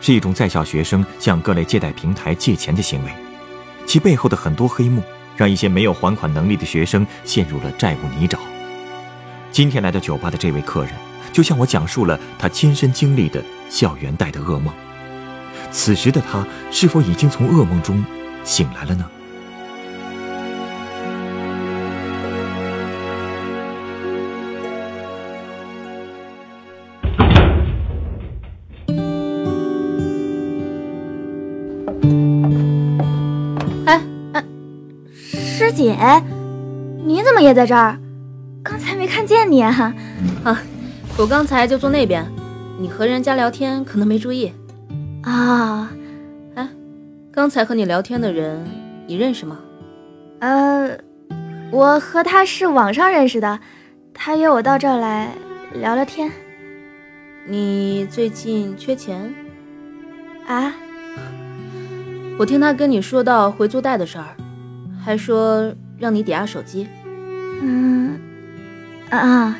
是一种在校学生向各类借贷平台借钱的行为，其背后的很多黑幕，让一些没有还款能力的学生陷入了债务泥沼。今天来到酒吧的这位客人，就向我讲述了他亲身经历的校园贷的噩梦。此时的他，是否已经从噩梦中醒来了呢？师姐，你怎么也在这儿？刚才没看见你啊！啊，我刚才就坐那边，你和人家聊天可能没注意。啊，哎，刚才和你聊天的人，你认识吗？呃，我和他是网上认识的，他约我到这儿来聊聊天。你最近缺钱？啊？我听他跟你说到回租贷的事儿，还说让你抵押手机。嗯，啊，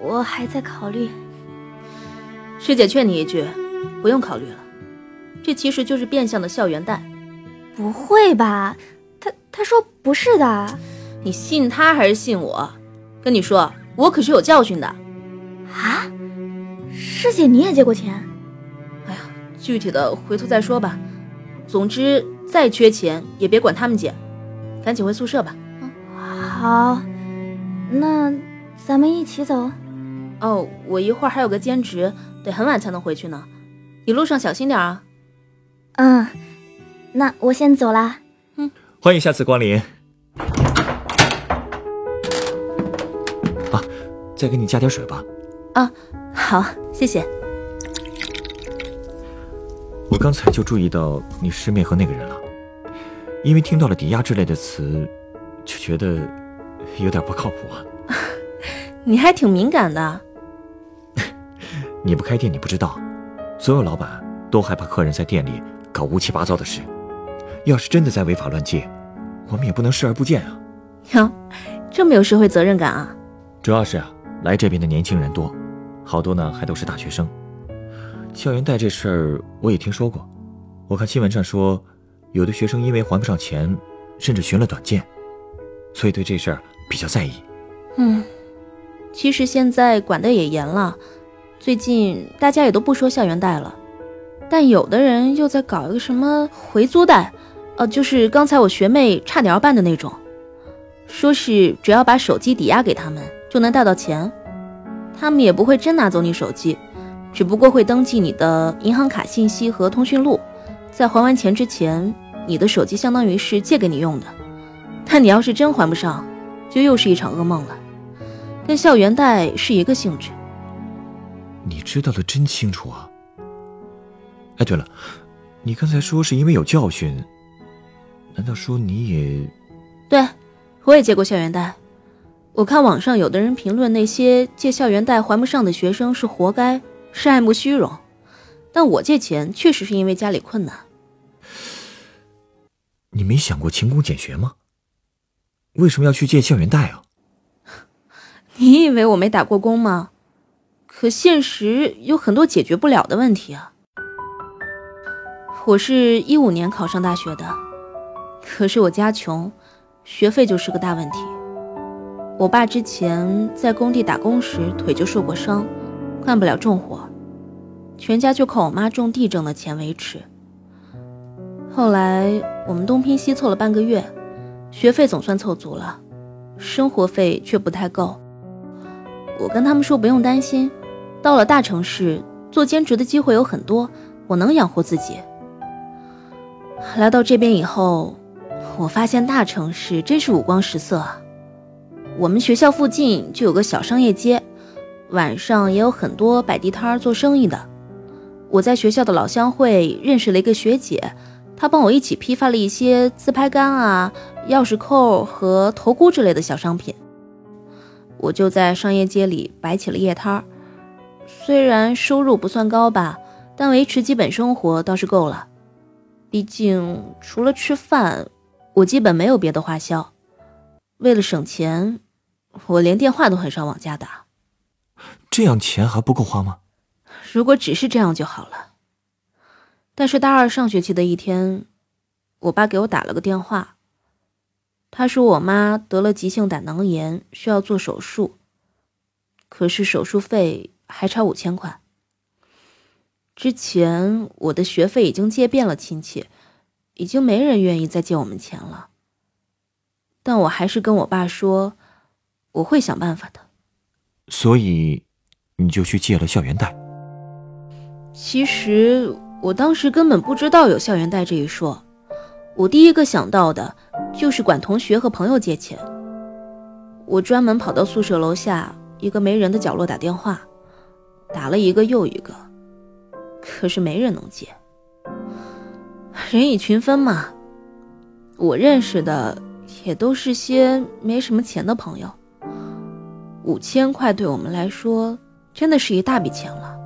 我还在考虑。师姐劝你一句，不用考虑了，这其实就是变相的校园贷。不会吧？他他说不是的。你信他还是信我？跟你说，我可是有教训的。啊？师姐，你也借过钱？哎呀，具体的回头再说吧。总之，再缺钱也别管他们借，赶紧回宿舍吧。嗯，好，那咱们一起走。哦，我一会儿还有个兼职，得很晚才能回去呢。你路上小心点啊。嗯，那我先走啦。嗯，欢迎下次光临。啊，再给你加点水吧。啊，好，谢谢。我刚才就注意到你师妹和那个人了，因为听到了抵押之类的词，就觉得有点不靠谱啊。你还挺敏感的。你不开店，你不知道，所有老板都害怕客人在店里搞乌七八糟的事。要是真的在违法乱纪，我们也不能视而不见啊。哟，这么有社会责任感啊！主要是啊，来这边的年轻人多，好多呢还都是大学生。校园贷这事儿我也听说过，我看新闻上说，有的学生因为还不上钱，甚至寻了短见，所以对这事儿比较在意。嗯，其实现在管得也严了，最近大家也都不说校园贷了，但有的人又在搞一个什么回租贷，呃，就是刚才我学妹差点要办的那种，说是只要把手机抵押给他们就能贷到钱，他们也不会真拿走你手机。只不过会登记你的银行卡信息和通讯录，在还完钱之前，你的手机相当于是借给你用的。但你要是真还不上，就又是一场噩梦了，跟校园贷是一个性质。你知道的真清楚啊！哎，对了，你刚才说是因为有教训，难道说你也……对，我也借过校园贷。我看网上有的人评论那些借校园贷还不上的学生是活该。是爱慕虚荣，但我借钱确实是因为家里困难。你没想过勤工俭学吗？为什么要去借校园贷啊？你以为我没打过工吗？可现实有很多解决不了的问题啊。我是一五年考上大学的，可是我家穷，学费就是个大问题。我爸之前在工地打工时腿就受过伤。干不了重活，全家就靠我妈种地挣的钱维持。后来我们东拼西凑了半个月，学费总算凑足了，生活费却不太够。我跟他们说不用担心，到了大城市做兼职的机会有很多，我能养活自己。来到这边以后，我发现大城市真是五光十色。我们学校附近就有个小商业街。晚上也有很多摆地摊做生意的。我在学校的老乡会认识了一个学姐，他帮我一起批发了一些自拍杆啊、钥匙扣和头箍之类的小商品。我就在商业街里摆起了夜摊，虽然收入不算高吧，但维持基本生活倒是够了。毕竟除了吃饭，我基本没有别的花销。为了省钱，我连电话都很少往家打。这样钱还不够花吗？如果只是这样就好了。但是大二上学期的一天，我爸给我打了个电话。他说我妈得了急性胆囊炎，需要做手术，可是手术费还差五千块。之前我的学费已经借遍了亲戚，已经没人愿意再借我们钱了。但我还是跟我爸说，我会想办法的。所以，你就去借了校园贷。其实我当时根本不知道有校园贷这一说，我第一个想到的就是管同学和朋友借钱。我专门跑到宿舍楼下一个没人的角落打电话，打了一个又一个，可是没人能借。人以群分嘛，我认识的也都是些没什么钱的朋友。五千块对我们来说真的是一大笔钱了。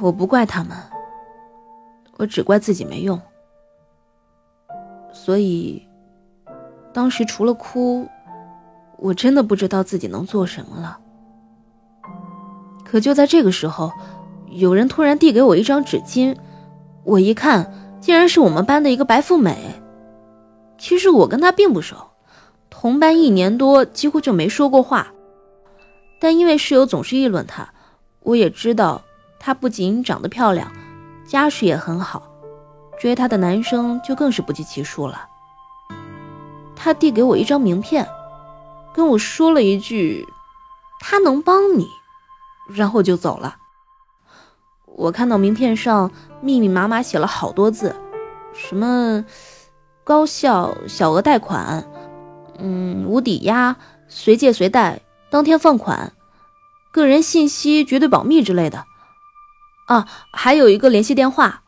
我不怪他们，我只怪自己没用。所以，当时除了哭，我真的不知道自己能做什么了。可就在这个时候，有人突然递给我一张纸巾，我一看，竟然是我们班的一个白富美。其实我跟她并不熟。同班一年多，几乎就没说过话，但因为室友总是议论她，我也知道她不仅长得漂亮，家世也很好，追她的男生就更是不计其数了。她递给我一张名片，跟我说了一句“他能帮你”，然后就走了。我看到名片上密密麻麻写了好多字，什么高校小额贷款。嗯，无抵押、随借随贷、当天放款、个人信息绝对保密之类的。啊，还有一个联系电话。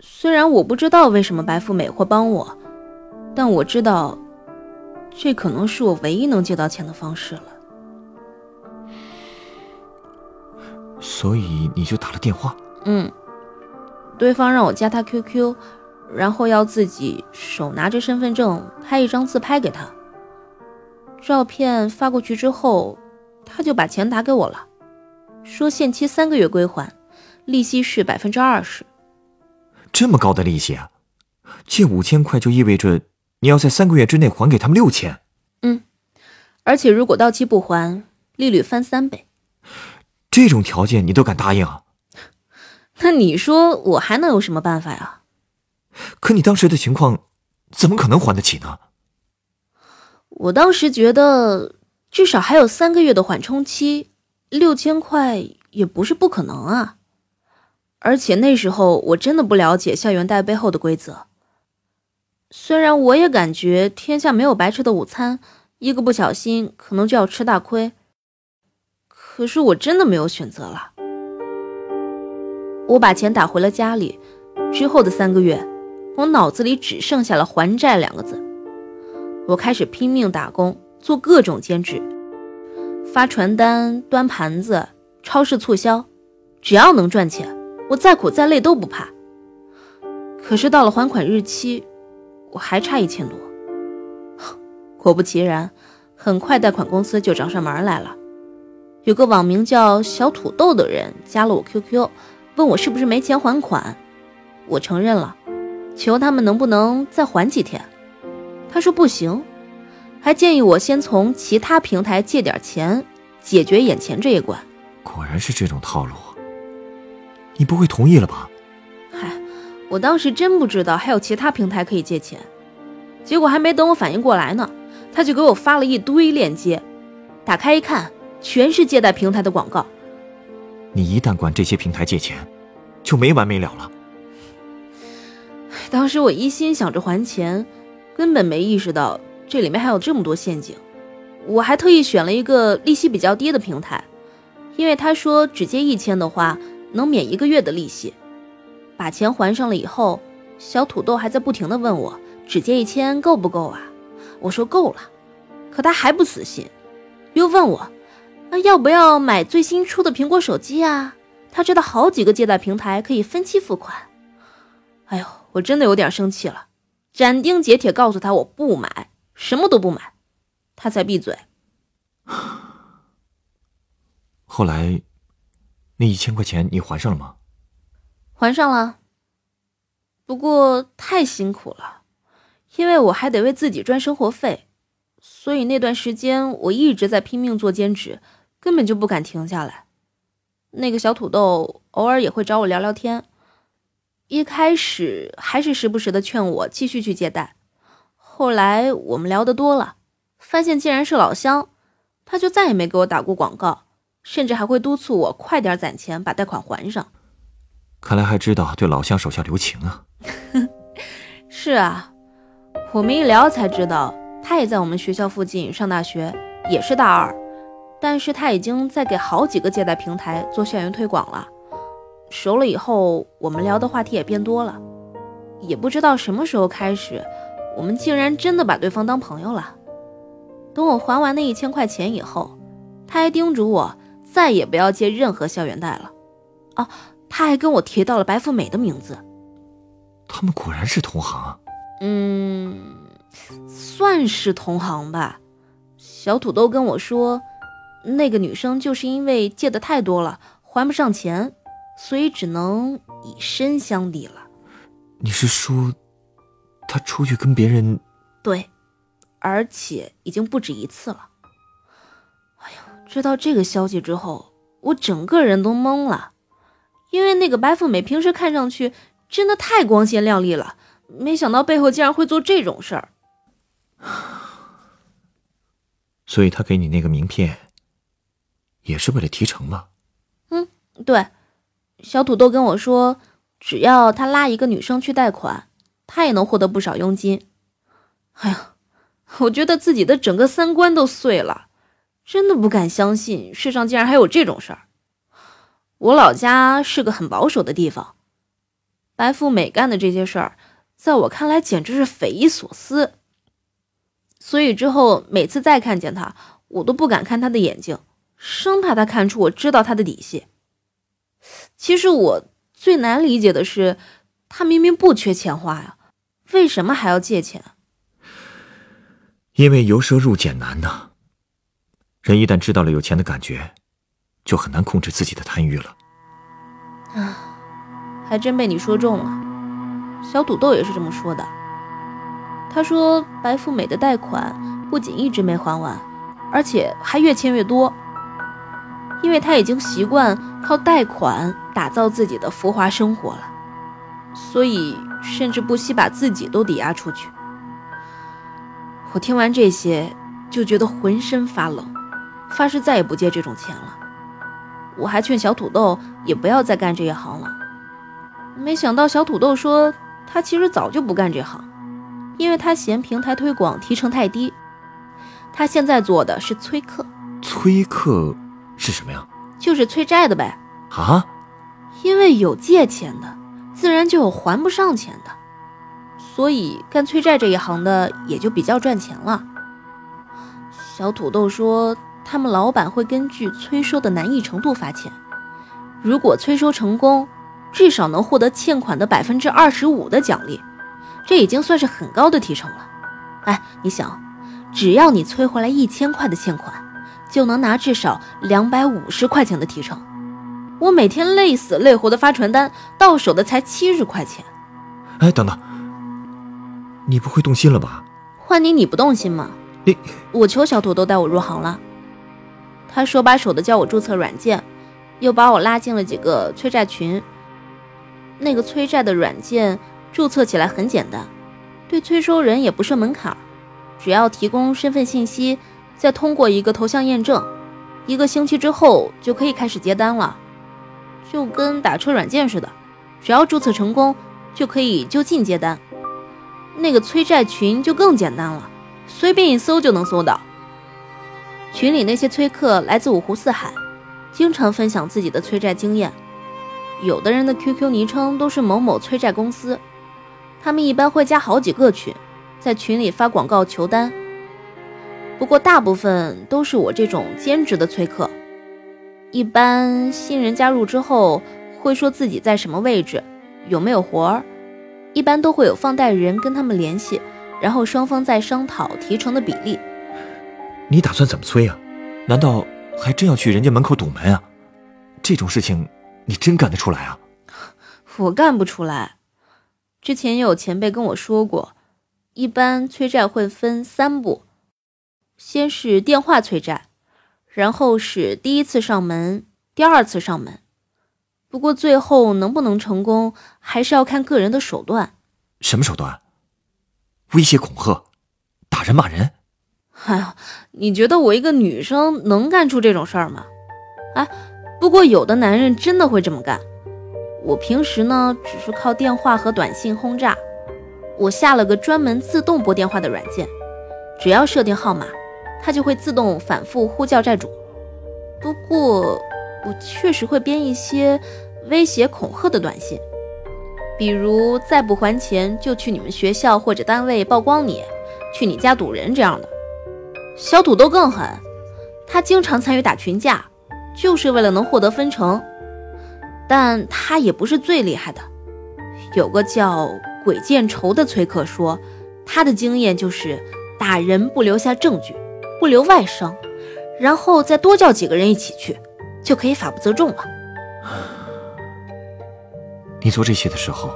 虽然我不知道为什么白富美会帮我，但我知道，这可能是我唯一能借到钱的方式了。所以你就打了电话？嗯，对方让我加他 QQ，然后要自己手拿着身份证拍一张自拍给他。照片发过去之后，他就把钱打给我了，说限期三个月归还，利息是百分之二十。这么高的利息啊！借五千块就意味着你要在三个月之内还给他们六千。嗯，而且如果到期不还，利率翻三倍。这种条件你都敢答应啊？那你说我还能有什么办法呀？可你当时的情况，怎么可能还得起呢？我当时觉得，至少还有三个月的缓冲期，六千块也不是不可能啊。而且那时候我真的不了解校园贷背后的规则。虽然我也感觉天下没有白吃的午餐，一个不小心可能就要吃大亏，可是我真的没有选择了。我把钱打回了家里，之后的三个月，我脑子里只剩下了还债两个字。我开始拼命打工，做各种兼职，发传单、端盘子、超市促销，只要能赚钱，我再苦再累都不怕。可是到了还款日期，我还差一千多。果不其然，很快贷款公司就找上门来了。有个网名叫“小土豆”的人加了我 QQ，问我是不是没钱还款。我承认了，求他们能不能再缓几天。他说不行，还建议我先从其他平台借点钱，解决眼前这一关。果然是这种套路，你不会同意了吧？嗨，我当时真不知道还有其他平台可以借钱，结果还没等我反应过来呢，他就给我发了一堆链接，打开一看，全是借贷平台的广告。你一旦管这些平台借钱，就没完没了了。当时我一心想着还钱。根本没意识到这里面还有这么多陷阱，我还特意选了一个利息比较低的平台，因为他说只借一千的话能免一个月的利息，把钱还上了以后小土豆还在不停的问我，只借一千够不够啊？我说够了，可他还不死心，又问我，那要不要买最新出的苹果手机啊？他知道好几个借贷平台可以分期付款。哎呦，我真的有点生气了，斩钉截铁告诉他我不买，什么都不买，他才闭嘴。后来，那一千块钱你还上了吗？还上了，不过太辛苦了，因为我还得为自己赚生活费，所以那段时间我一直在拼命做兼职，根本就不敢停下来。那个小土豆偶尔也会找我聊聊天，一开始还是时不时的劝我继续去借贷，后来我们聊得多了，发现既然是老乡，他就再也没给我打过广告，甚至还会督促我快点攒钱把贷款还上。看来还知道对老乡手下留情啊！是啊，我们一聊才知道，他也在我们学校附近上大学，也是大二。但是他已经在给好几个借贷平台做校园推广了。熟了以后，我们聊的话题也变多了。也不知道什么时候开始，我们竟然真的把对方当朋友了。等我还完那一千块钱以后，他还叮嘱我再也不要借任何校园贷了。哦，他还跟我提到了白富美的名字。他们果然是同行。嗯，算是同行吧。小土豆跟我说。那个女生就是因为借的太多了，还不上钱，所以只能以身相抵了。你是说，她出去跟别人？对，而且已经不止一次了。知道这个消息之后，我整个人都懵了，因为那个白富美平时看上去真的太光鲜亮丽了，没想到背后竟然会做这种事儿。所以她给你那个名片。也是为了提成吗？嗯，对。小土豆跟我说，只要他拉一个女生去贷款，他也能获得不少佣金。哎呀，我觉得自己的整个三观都碎了，真的不敢相信世上竟然还有这种事儿。我老家是个很保守的地方，白富美干的这些事儿，在我看来简直是匪夷所思。所以之后每次再看见他，我都不敢看他的眼睛。生怕他看出我知道他的底细。其实我最难理解的是，他明明不缺钱花呀，为什么还要借钱？因为由奢入俭难呐。人一旦知道了有钱的感觉，就很难控制自己的贪欲了。啊，还真被你说中了。小土豆也是这么说的。他说，白富美的贷款不仅一直没还完，而且还越欠越多。因为他已经习惯靠贷款打造自己的浮华生活了，所以甚至不惜把自己都抵押出去。我听完这些，就觉得浑身发冷，发誓再也不借这种钱了。我还劝小土豆也不要再干这一行了，没想到小土豆说他其实早就不干这行，因为他嫌平台推广提成太低，他现在做的是催客。催客。是什么呀？就是催债的呗。啊？因为有借钱的，自然就有还不上钱的，所以干催债这一行的也就比较赚钱了。小土豆说，他们老板会根据催收的难易程度发钱，如果催收成功，至少能获得欠款的百分之二十五的奖励，这已经算是很高的提成了。哎，你想，只要你催回来一千块的欠款。就能拿至少两百五十块钱的提成，我每天累死累活的发传单，到手的才七十块钱。哎，等等，你不会动心了吧？换你，你不动心吗？你，我求小土豆带我入行了，他手把手的教我注册软件，又把我拉进了几个催债群。那个催债的软件注册起来很简单，对催收人也不设门槛，只要提供身份信息。再通过一个头像验证，一个星期之后就可以开始接单了，就跟打车软件似的，只要注册成功就可以就近接单。那个催债群就更简单了，随便一搜就能搜到。群里那些催客来自五湖四海，经常分享自己的催债经验，有的人的 QQ 昵称都是某某催债公司，他们一般会加好几个群，在群里发广告求单。不过大部分都是我这种兼职的催客。一般新人加入之后，会说自己在什么位置，有没有活儿。一般都会有放贷人跟他们联系，然后双方再商讨提成的比例。你打算怎么催啊？难道还真要去人家门口堵门啊？这种事情你真干得出来啊？我干不出来。之前也有前辈跟我说过，一般催债会分三步。先是电话催债，然后是第一次上门，第二次上门。不过最后能不能成功，还是要看个人的手段。什么手段？威胁恐吓，打人骂人？哎呀，你觉得我一个女生能干出这种事儿吗？哎，不过有的男人真的会这么干。我平时呢，只是靠电话和短信轰炸。我下了个专门自动拨电话的软件，只要设定号码。它就会自动反复呼叫债主，不过我确实会编一些威胁恐吓的短信，比如再不还钱就去你们学校或者单位曝光你，去你家堵人这样的。小土豆更狠，他经常参与打群架，就是为了能获得分成，但他也不是最厉害的。有个叫鬼见愁的崔克说，他的经验就是打人不留下证据。不留外伤，然后再多叫几个人一起去，就可以法不责众了。你做这些的时候，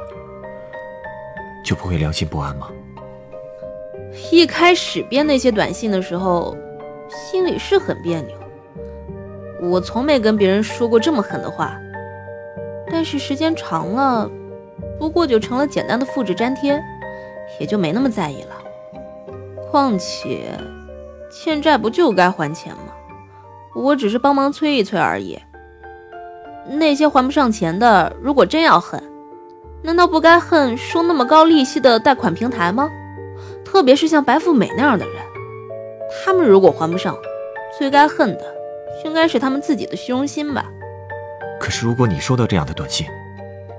就不会良心不安吗？一开始编那些短信的时候，心里是很别扭。我从没跟别人说过这么狠的话，但是时间长了，不过就成了简单的复制粘贴，也就没那么在意了。况且。欠债不就该还钱吗？我只是帮忙催一催而已。那些还不上钱的，如果真要恨，难道不该恨收那么高利息的贷款平台吗？特别是像白富美那样的人，他们如果还不上，最该恨的应该是他们自己的虚荣心吧。可是如果你收到这样的短信，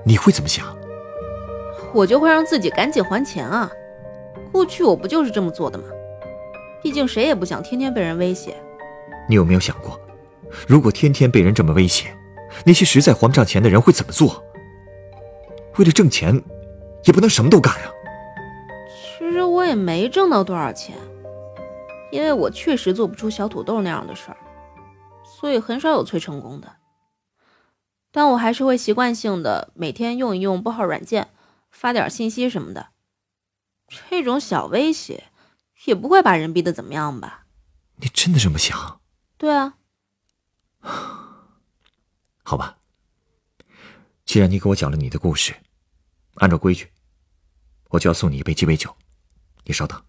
你会怎么想？我就会让自己赶紧还钱啊！过去我不就是这么做的吗？毕竟谁也不想天天被人威胁。你有没有想过，如果天天被人这么威胁，那些实在还不上钱的人会怎么做？为了挣钱，也不能什么都干啊。也没挣到多少钱，因为我确实做不出小土豆那样的事儿，所以很少有催成功的。但我还是会习惯性的每天用一用拨号软件，发点信息什么的。这种小威胁。也不会把人逼得怎么样吧？你真的这么想？对啊。好吧，既然你给我讲了你的故事，按照规矩，我就要送你一杯鸡尾酒。你稍等。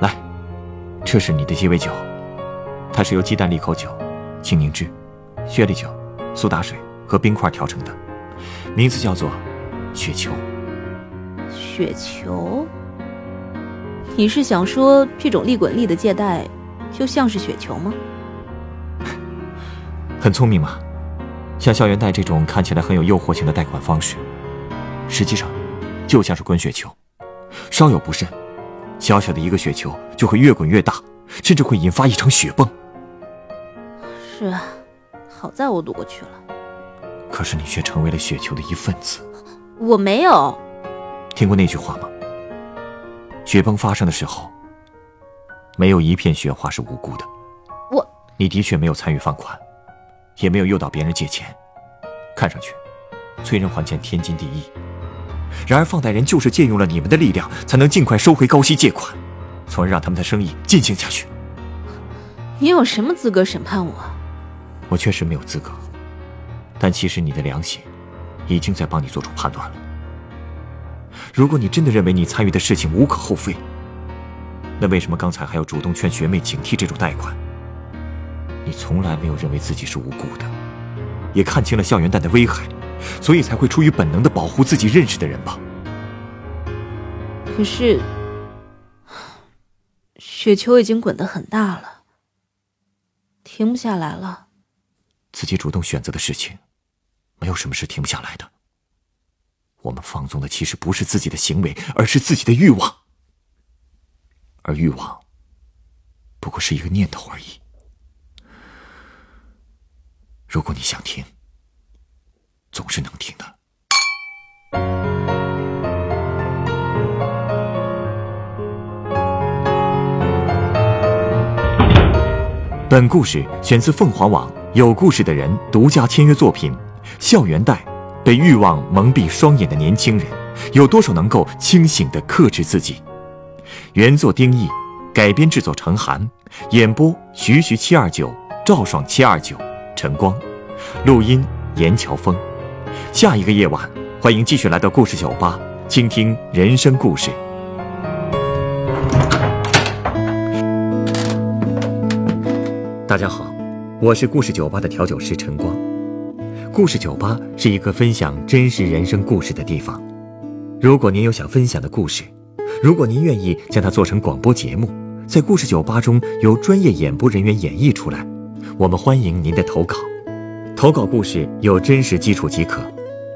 来这是你的鸡尾酒，它是由鸡蛋利口酒、青柠汁、雪莉酒、苏打水和冰块调成的，名字叫做雪球。雪球？你是想说这种利滚利的借贷，就像是雪球吗？很聪明嘛，像校园贷这种看起来很有诱惑性的贷款方式，实际上就像是滚雪球，稍有不慎。小小的一个雪球就会越滚越大，甚至会引发一场雪崩。是啊，好在我躲过去了。可是你却成为了雪球的一份子。我没有。听过那句话吗？雪崩发生的时候，没有一片雪花是无辜的。我，你的确没有参与放款，也没有诱导别人借钱，看上去，催人还钱天经地义。然而，放贷人就是借用了你们的力量，才能尽快收回高息借款，从而让他们的生意进行下去。你有什么资格审判我？我确实没有资格，但其实你的良心已经在帮你做出判断了。如果你真的认为你参与的事情无可厚非，那为什么刚才还要主动劝学妹警惕这种贷款？你从来没有认为自己是无辜的，也看清了校园贷的危害，所以才会出于本能的保护自己认识的人吧？可是，雪球已经滚得很大了，停不下来了。自己主动选择的事情，没有什么是停不下来的。我们放纵的其实不是自己的行为，而是自己的欲望。而欲望，不过是一个念头而已。如果你想听，总是能听的。本故事选自凤凰网有故事的人独家签约作品《校园贷》，被欲望蒙蔽双眼的年轻人，有多少能够清醒的克制自己？原作丁义，改编制作程涵，演播徐徐七二九、赵爽七二九、陈光，录音严乔峰。下一个夜晚，欢迎继续来到故事酒吧，倾听人生故事。大家好，我是故事酒吧的调酒师陈光。故事酒吧是一个分享真实人生故事的地方。如果您有想分享的故事，如果您愿意将它做成广播节目，在故事酒吧中由专业演播人员演绎出来，我们欢迎您的投稿。投稿故事有真实基础即可，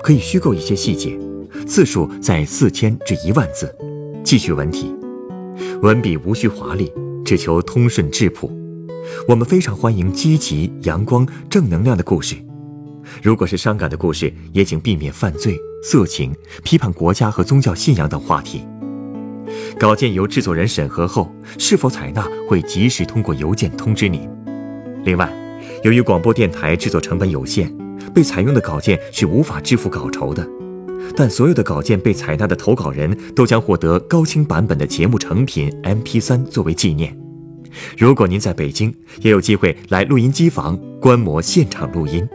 可以虚构一些细节，字数在四千至一万字，记叙文体，文笔无需华丽，只求通顺质朴。我们非常欢迎积极、阳光、正能量的故事。如果是伤感的故事，也请避免犯罪、色情、批判国家和宗教信仰等话题。稿件由制作人审核后，是否采纳会及时通过邮件通知您。另外，由于广播电台制作成本有限，被采用的稿件是无法支付稿酬的。但所有的稿件被采纳的投稿人都将获得高清版本的节目成品 MP3 作为纪念。如果您在北京，也有机会来录音机房观摩现场录音。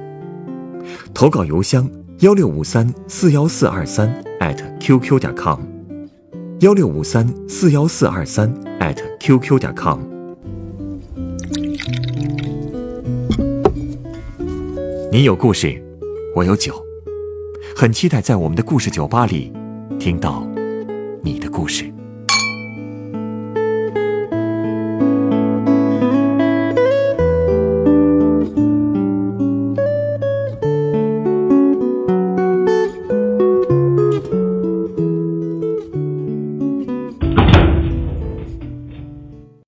投稿邮箱：幺六五三四幺四二三 @QQ 点 com，幺六五三四幺四二三 @QQ 点 com。你有故事，我有酒，很期待在我们的故事酒吧里听到你的故事。